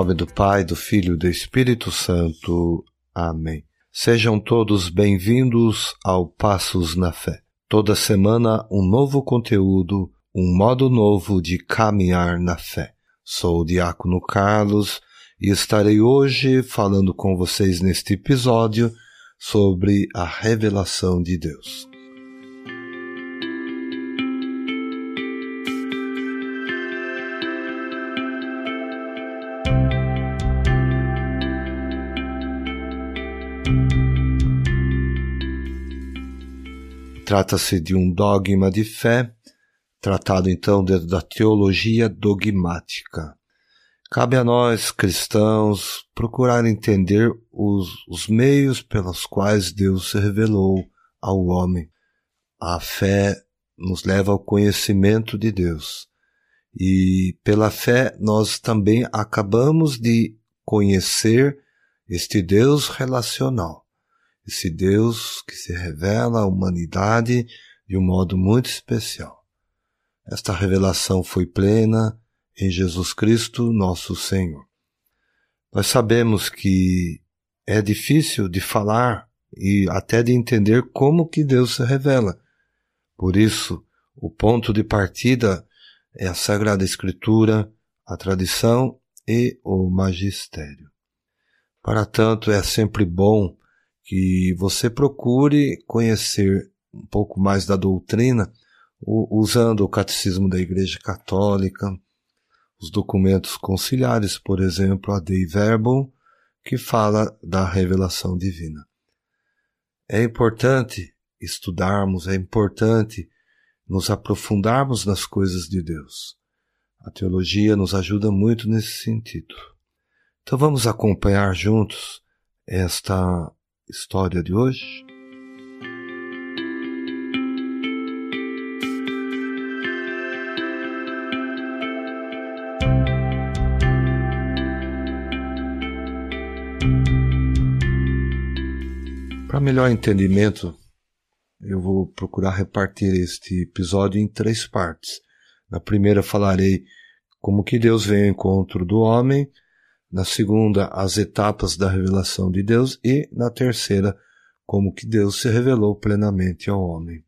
Nome do Pai, do Filho e do Espírito Santo. Amém. Sejam todos bem-vindos ao Passos na Fé. Toda semana um novo conteúdo, um modo novo de caminhar na fé. Sou o Diácono Carlos e estarei hoje falando com vocês neste episódio sobre a revelação de Deus. Trata-se de um dogma de fé, tratado então dentro da teologia dogmática. Cabe a nós, cristãos, procurar entender os, os meios pelos quais Deus se revelou ao homem. A fé nos leva ao conhecimento de Deus. E pela fé nós também acabamos de conhecer este Deus relacional esse Deus que se revela à humanidade de um modo muito especial. Esta revelação foi plena em Jesus Cristo, nosso Senhor. Nós sabemos que é difícil de falar e até de entender como que Deus se revela. Por isso, o ponto de partida é a Sagrada Escritura, a tradição e o magistério. Para tanto, é sempre bom que você procure conhecer um pouco mais da doutrina usando o Catecismo da Igreja Católica, os documentos conciliares, por exemplo, a Dei Verbum, que fala da revelação divina. É importante estudarmos, é importante nos aprofundarmos nas coisas de Deus. A teologia nos ajuda muito nesse sentido. Então vamos acompanhar juntos esta história de hoje? Para melhor entendimento, eu vou procurar repartir este episódio em três partes. Na primeira falarei como que Deus vem ao encontro do homem, na segunda, as etapas da revelação de Deus e na terceira, como que Deus se revelou plenamente ao homem.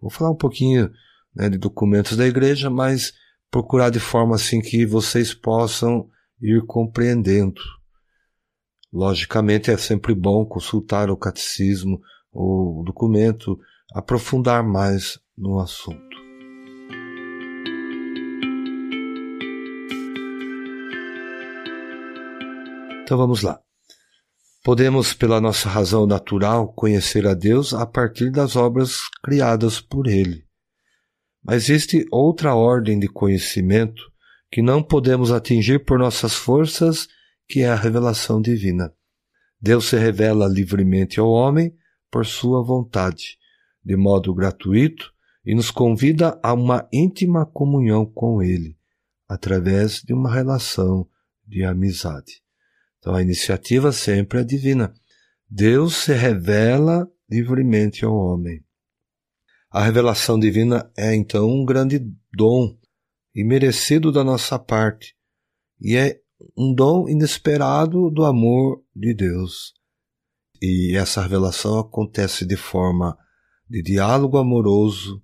Vou falar um pouquinho né, de documentos da igreja, mas procurar de forma assim que vocês possam ir compreendendo. Logicamente é sempre bom consultar o catecismo, o documento, aprofundar mais no assunto. Então vamos lá. Podemos, pela nossa razão natural, conhecer a Deus a partir das obras criadas por Ele. Mas existe outra ordem de conhecimento que não podemos atingir por nossas forças, que é a revelação divina. Deus se revela livremente ao homem por sua vontade, de modo gratuito, e nos convida a uma íntima comunhão com Ele, através de uma relação de amizade. Então a iniciativa sempre é divina. Deus se revela livremente ao homem. A revelação divina é então um grande dom e merecido da nossa parte, e é um dom inesperado do amor de Deus. E essa revelação acontece de forma de diálogo amoroso,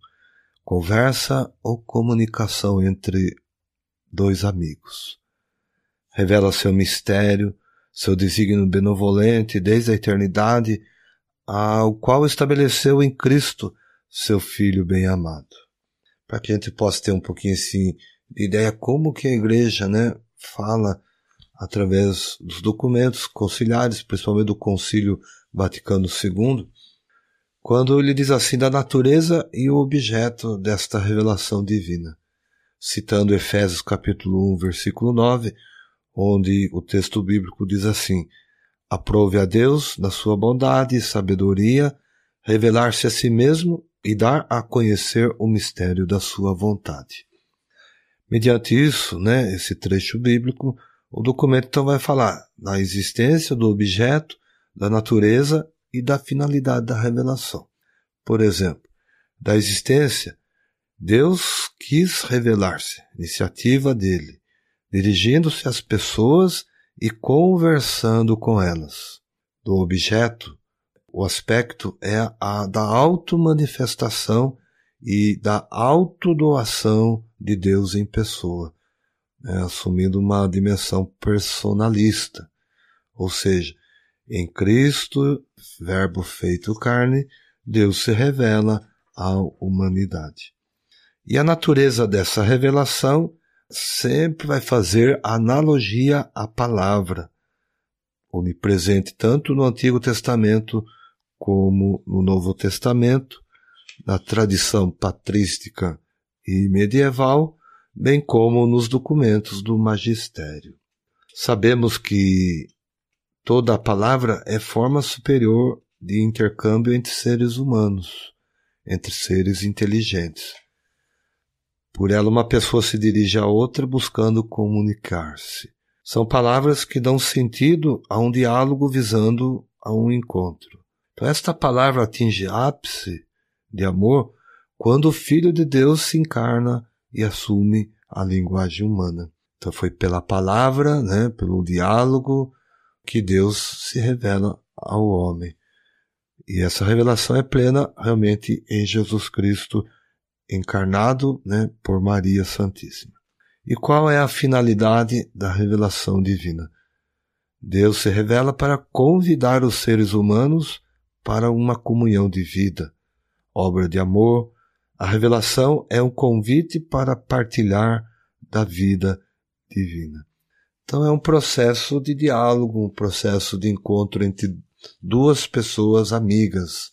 conversa ou comunicação entre dois amigos. Revela seu mistério, seu desígnio benevolente desde a eternidade, ao qual estabeleceu em Cristo, seu Filho bem-amado. Para que a gente possa ter um pouquinho assim de ideia como que a igreja, né, fala através dos documentos conciliares, principalmente do Concílio Vaticano II, quando ele diz assim da natureza e o objeto desta revelação divina. Citando Efésios capítulo 1, versículo 9, onde o texto bíblico diz assim: Aprove a Deus, na sua bondade e sabedoria, revelar-se a si mesmo e dar a conhecer o mistério da sua vontade. Mediante isso, né, esse trecho bíblico, o documento então vai falar da existência do objeto, da natureza e da finalidade da revelação. Por exemplo, da existência, Deus quis revelar-se, iniciativa dele dirigindo-se às pessoas e conversando com elas. Do objeto, o aspecto é a da automanifestação e da autodoação de Deus em pessoa, né, assumindo uma dimensão personalista, ou seja, em Cristo, Verbo feito carne, Deus se revela à humanidade. E a natureza dessa revelação sempre vai fazer analogia à palavra, onipresente tanto no Antigo Testamento como no Novo Testamento, na tradição patrística e medieval, bem como nos documentos do magistério. Sabemos que toda a palavra é forma superior de intercâmbio entre seres humanos, entre seres inteligentes. Por ela, uma pessoa se dirige a outra buscando comunicar-se. São palavras que dão sentido a um diálogo visando a um encontro. Então, esta palavra atinge ápice de amor quando o Filho de Deus se encarna e assume a linguagem humana. Então, foi pela palavra, né, pelo diálogo, que Deus se revela ao homem. E essa revelação é plena realmente em Jesus Cristo encarnado né, por Maria Santíssima. E qual é a finalidade da revelação divina? Deus se revela para convidar os seres humanos para uma comunhão de vida, obra de amor. A revelação é um convite para partilhar da vida divina. Então é um processo de diálogo, um processo de encontro entre duas pessoas amigas,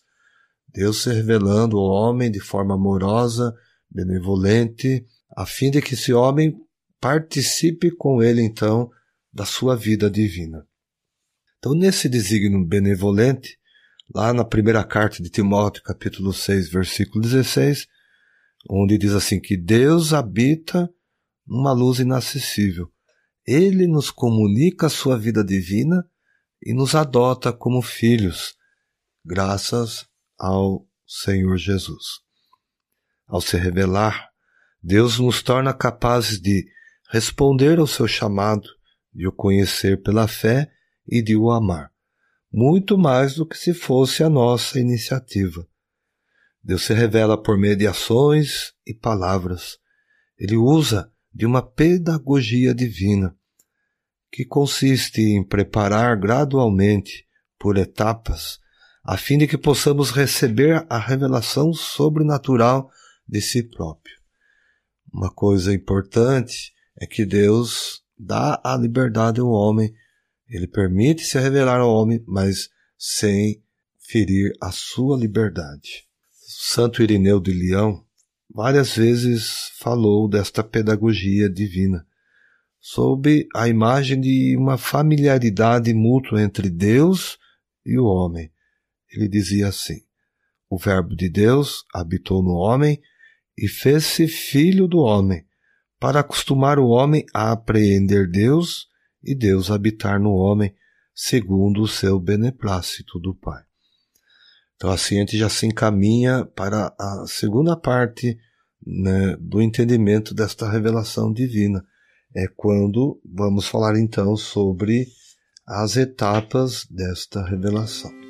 Deus se revelando ao homem de forma amorosa, benevolente, a fim de que esse homem participe com ele, então, da sua vida divina. Então, nesse desígnio benevolente, lá na primeira carta de Timóteo, capítulo 6, versículo 16, onde diz assim que Deus habita numa luz inacessível. Ele nos comunica a sua vida divina e nos adota como filhos, graças ao Senhor Jesus. Ao se revelar, Deus nos torna capazes de responder ao seu chamado, de o conhecer pela fé e de o amar, muito mais do que se fosse a nossa iniciativa. Deus se revela por mediações e palavras. Ele usa de uma pedagogia divina, que consiste em preparar gradualmente, por etapas, a fim de que possamos receber a revelação sobrenatural de si próprio. Uma coisa importante é que Deus dá a liberdade ao homem, ele permite se revelar ao homem, mas sem ferir a sua liberdade. Santo Irineu de Leão várias vezes falou desta pedagogia divina, sob a imagem de uma familiaridade mútua entre Deus e o homem ele dizia assim: O Verbo de Deus habitou no homem e fez-se filho do homem, para acostumar o homem a apreender Deus e Deus habitar no homem, segundo o seu beneplácito do Pai. Então assim a gente já se encaminha para a segunda parte né, do entendimento desta revelação divina. É quando vamos falar então sobre as etapas desta revelação.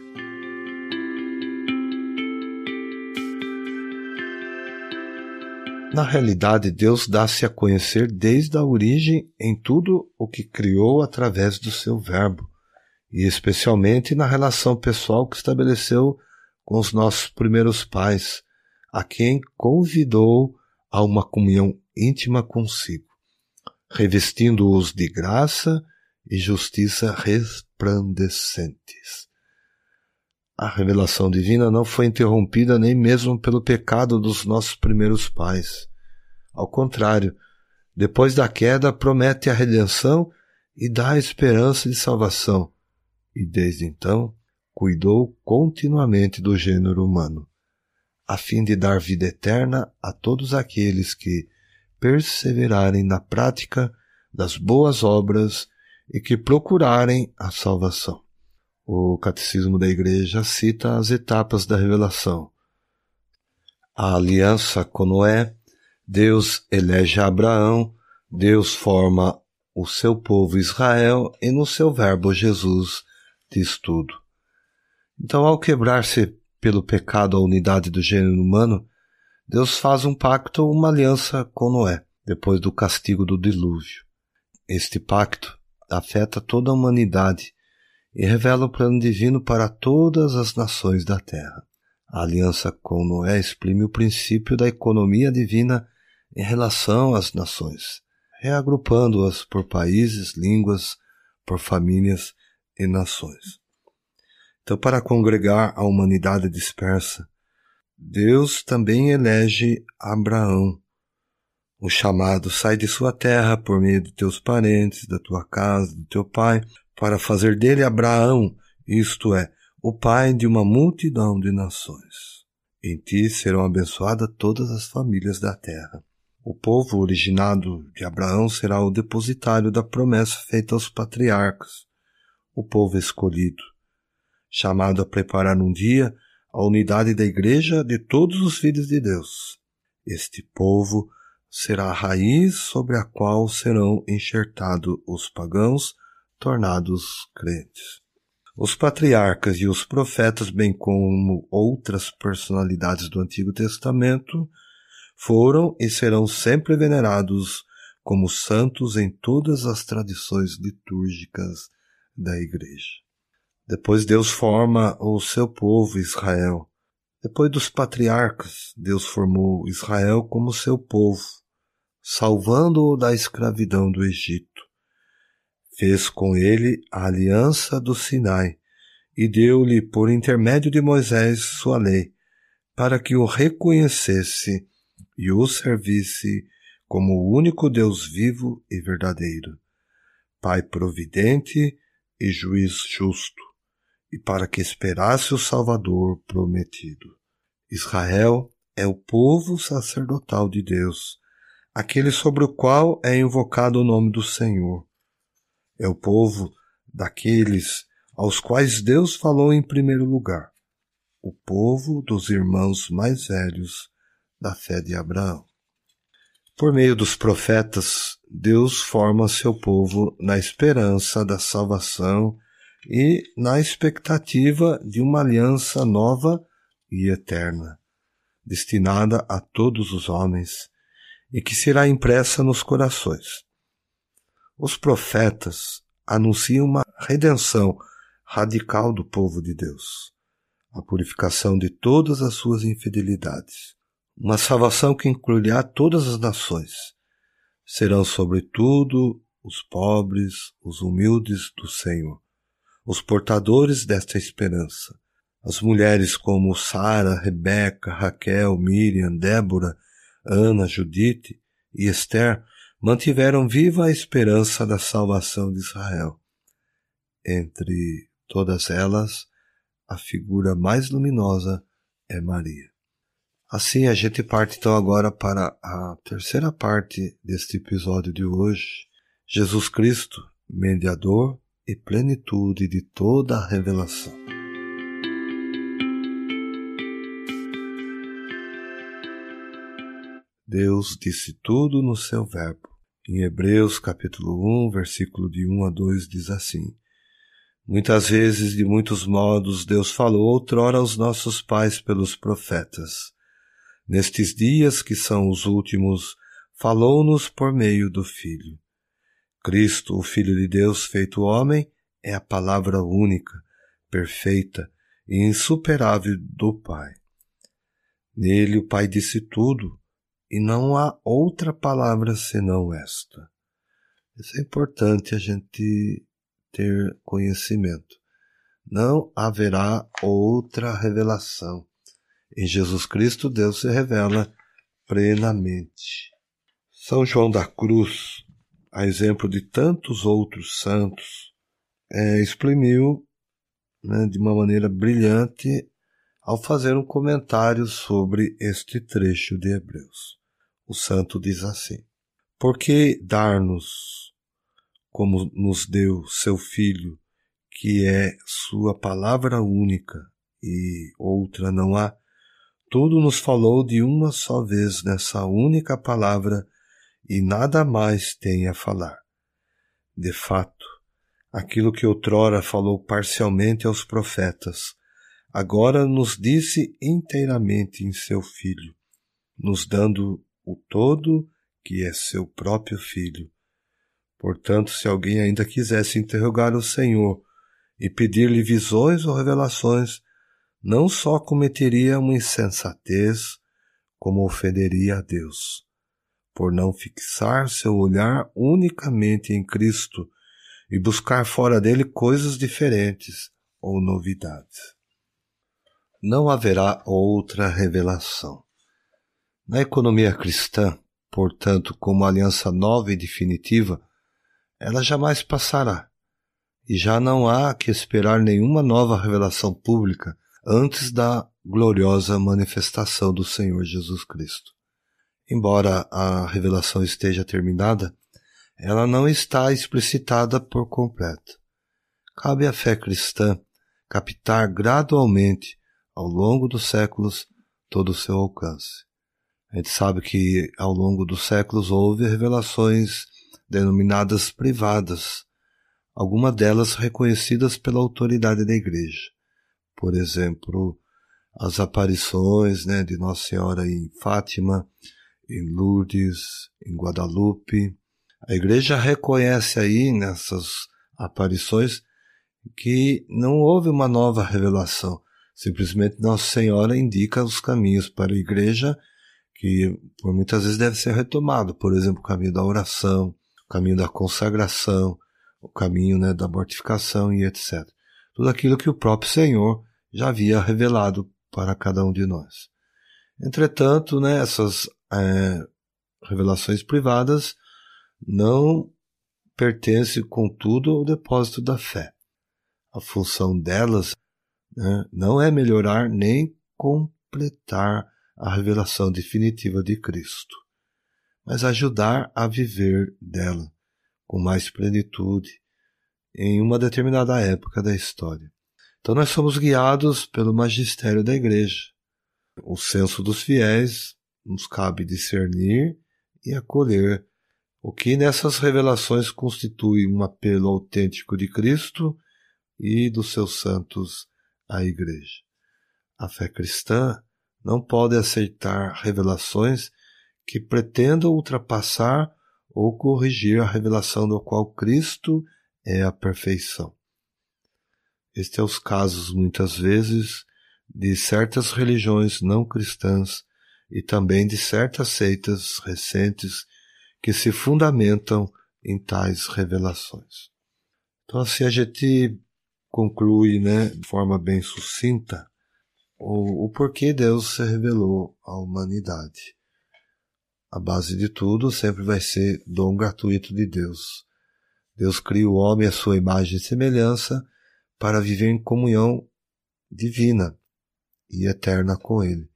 Na realidade, Deus dá-se a conhecer desde a origem em tudo o que criou através do seu Verbo, e especialmente na relação pessoal que estabeleceu com os nossos primeiros pais, a quem convidou a uma comunhão íntima consigo, revestindo-os de graça e justiça resplandecentes. A revelação divina não foi interrompida nem mesmo pelo pecado dos nossos primeiros pais. Ao contrário, depois da queda promete a redenção e dá a esperança de salvação, e desde então cuidou continuamente do gênero humano, a fim de dar vida eterna a todos aqueles que perseverarem na prática das boas obras e que procurarem a salvação. O Catecismo da Igreja cita as etapas da revelação. A aliança com Noé, Deus elege Abraão, Deus forma o seu povo Israel e no seu Verbo Jesus diz tudo. Então, ao quebrar-se pelo pecado a unidade do gênero humano, Deus faz um pacto, uma aliança com Noé, depois do castigo do dilúvio. Este pacto afeta toda a humanidade e revela o plano divino para todas as nações da terra. A aliança com Noé exprime o princípio da economia divina em relação às nações, reagrupando-as por países, línguas, por famílias e nações. Então, para congregar a humanidade dispersa, Deus também elege Abraão. O chamado sai de sua terra por meio de teus parentes, da tua casa, do teu pai, para fazer dele Abraão, isto é, o pai de uma multidão de nações. Em ti serão abençoadas todas as famílias da terra. O povo originado de Abraão será o depositário da promessa feita aos patriarcas, o povo escolhido, chamado a preparar um dia a unidade da Igreja de todos os filhos de Deus. Este povo será a raiz sobre a qual serão enxertados os pagãos, tornados crentes. Os patriarcas e os profetas, bem como outras personalidades do Antigo Testamento, foram e serão sempre venerados como santos em todas as tradições litúrgicas da Igreja. Depois Deus forma o seu povo Israel. Depois dos patriarcas, Deus formou Israel como seu povo, salvando-o da escravidão do Egito. Fez com ele a aliança do Sinai e deu-lhe por intermédio de Moisés sua lei, para que o reconhecesse e o servisse como o único Deus vivo e verdadeiro, Pai providente e juiz justo e para que esperasse o Salvador prometido. Israel é o povo sacerdotal de Deus, aquele sobre o qual é invocado o nome do Senhor. É o povo daqueles aos quais Deus falou em primeiro lugar, o povo dos irmãos mais velhos da fé de Abraão. Por meio dos profetas, Deus forma seu povo na esperança da salvação e na expectativa de uma aliança nova e eterna, destinada a todos os homens e que será impressa nos corações. Os profetas anunciam uma redenção radical do povo de Deus, a purificação de todas as suas infidelidades, uma salvação que incluirá todas as nações. Serão, sobretudo, os pobres, os humildes do Senhor os portadores desta esperança. As mulheres como Sara, Rebeca, Raquel, Miriam, Débora, Ana, Judite e Esther mantiveram viva a esperança da salvação de Israel. Entre todas elas, a figura mais luminosa é Maria. Assim, a gente parte então agora para a terceira parte deste episódio de hoje. Jesus Cristo, mediador e plenitude de toda a revelação. Deus disse tudo no seu verbo. Em Hebreus capítulo 1, versículo de 1 a 2 diz assim: Muitas vezes, de muitos modos, Deus falou outrora aos nossos pais pelos profetas. Nestes dias que são os últimos, falou-nos por meio do Filho Cristo, o Filho de Deus feito homem, é a palavra única, perfeita e insuperável do Pai. Nele o Pai disse tudo, e não há outra palavra senão esta. Isso é importante a gente ter conhecimento. Não haverá outra revelação. Em Jesus Cristo, Deus se revela plenamente. São João da Cruz a exemplo de tantos outros santos, é, exprimiu né, de uma maneira brilhante ao fazer um comentário sobre este trecho de Hebreus. O santo diz assim: Porque dar-nos, como nos deu seu Filho, que é sua palavra única e outra não há, tudo nos falou de uma só vez nessa única palavra e nada mais tem a falar. De fato, aquilo que outrora falou parcialmente aos profetas, agora nos disse inteiramente em seu Filho, nos dando o todo que é seu próprio Filho. Portanto, se alguém ainda quisesse interrogar o Senhor e pedir-lhe visões ou revelações, não só cometeria uma insensatez, como ofenderia a Deus, por não fixar seu olhar unicamente em Cristo e buscar fora dele coisas diferentes ou novidades. Não haverá outra revelação. Na economia cristã, portanto, como aliança nova e definitiva, ela jamais passará, e já não há que esperar nenhuma nova revelação pública antes da gloriosa manifestação do Senhor Jesus Cristo. Embora a revelação esteja terminada, ela não está explicitada por completo. Cabe à fé cristã captar gradualmente, ao longo dos séculos, todo o seu alcance. A gente sabe que ao longo dos séculos houve revelações denominadas privadas, algumas delas reconhecidas pela autoridade da Igreja. Por exemplo, as aparições né, de Nossa Senhora em Fátima, em Lourdes, em Guadalupe. A Igreja reconhece aí nessas aparições que não houve uma nova revelação. Simplesmente Nossa Senhora indica os caminhos para a Igreja que por muitas vezes deve ser retomado. Por exemplo, o caminho da oração, o caminho da consagração, o caminho né, da mortificação e etc. Tudo aquilo que o próprio Senhor já havia revelado para cada um de nós. Entretanto, né, essas é, revelações privadas não pertencem, contudo, ao depósito da fé. A função delas né, não é melhorar nem completar a revelação definitiva de Cristo mas ajudar a viver dela com mais plenitude em uma determinada época da história. Então nós somos guiados pelo magistério da igreja. O senso dos fiéis nos cabe discernir e acolher o que nessas revelações constitui um apelo autêntico de Cristo e dos seus santos à igreja. A fé cristã não pode aceitar revelações que pretendam ultrapassar ou corrigir a revelação do qual Cristo é a perfeição. Este é os casos, muitas vezes, de certas religiões não cristãs e também de certas seitas recentes que se fundamentam em tais revelações. Então, assim a gente conclui, né, de forma bem sucinta, o, o porquê Deus se revelou à humanidade. A base de tudo sempre vai ser dom gratuito de Deus. Deus cria o homem à sua imagem e semelhança para viver em comunhão divina e eterna com Ele.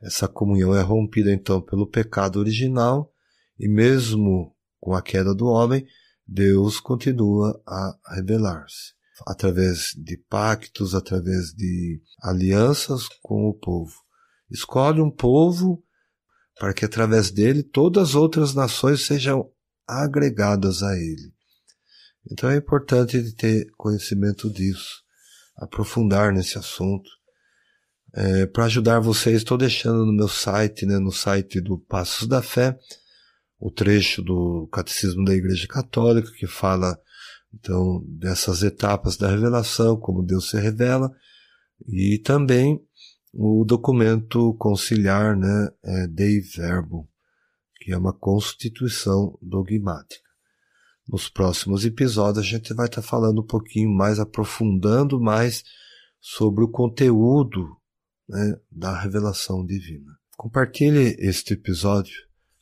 Essa comunhão é rompida então pelo pecado original e mesmo com a queda do homem, Deus continua a revelar-se através de pactos, através de alianças com o povo. Escolhe um povo para que através dele todas as outras nações sejam agregadas a ele. Então é importante ter conhecimento disso, aprofundar nesse assunto. É, para ajudar vocês, estou deixando no meu site, né, no site do Passos da Fé, o trecho do Catecismo da Igreja Católica que fala então dessas etapas da revelação, como Deus se revela, e também o documento conciliar né, é Dei Verbo, que é uma constituição dogmática. Nos próximos episódios a gente vai estar tá falando um pouquinho mais, aprofundando mais sobre o conteúdo né, da revelação divina. Compartilhe este episódio,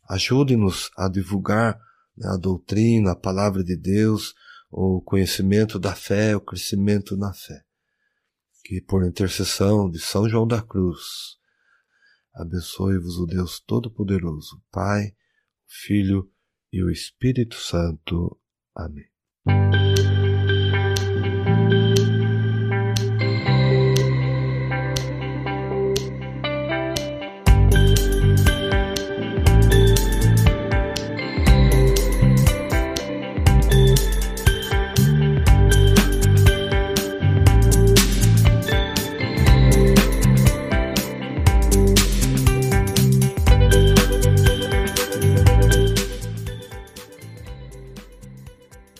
ajude-nos a divulgar né, a doutrina, a palavra de Deus, o conhecimento da fé, o crescimento na fé que por intercessão de São João da Cruz, abençoe-vos o Deus Todo-Poderoso, Pai, Filho e o Espírito Santo. Amém.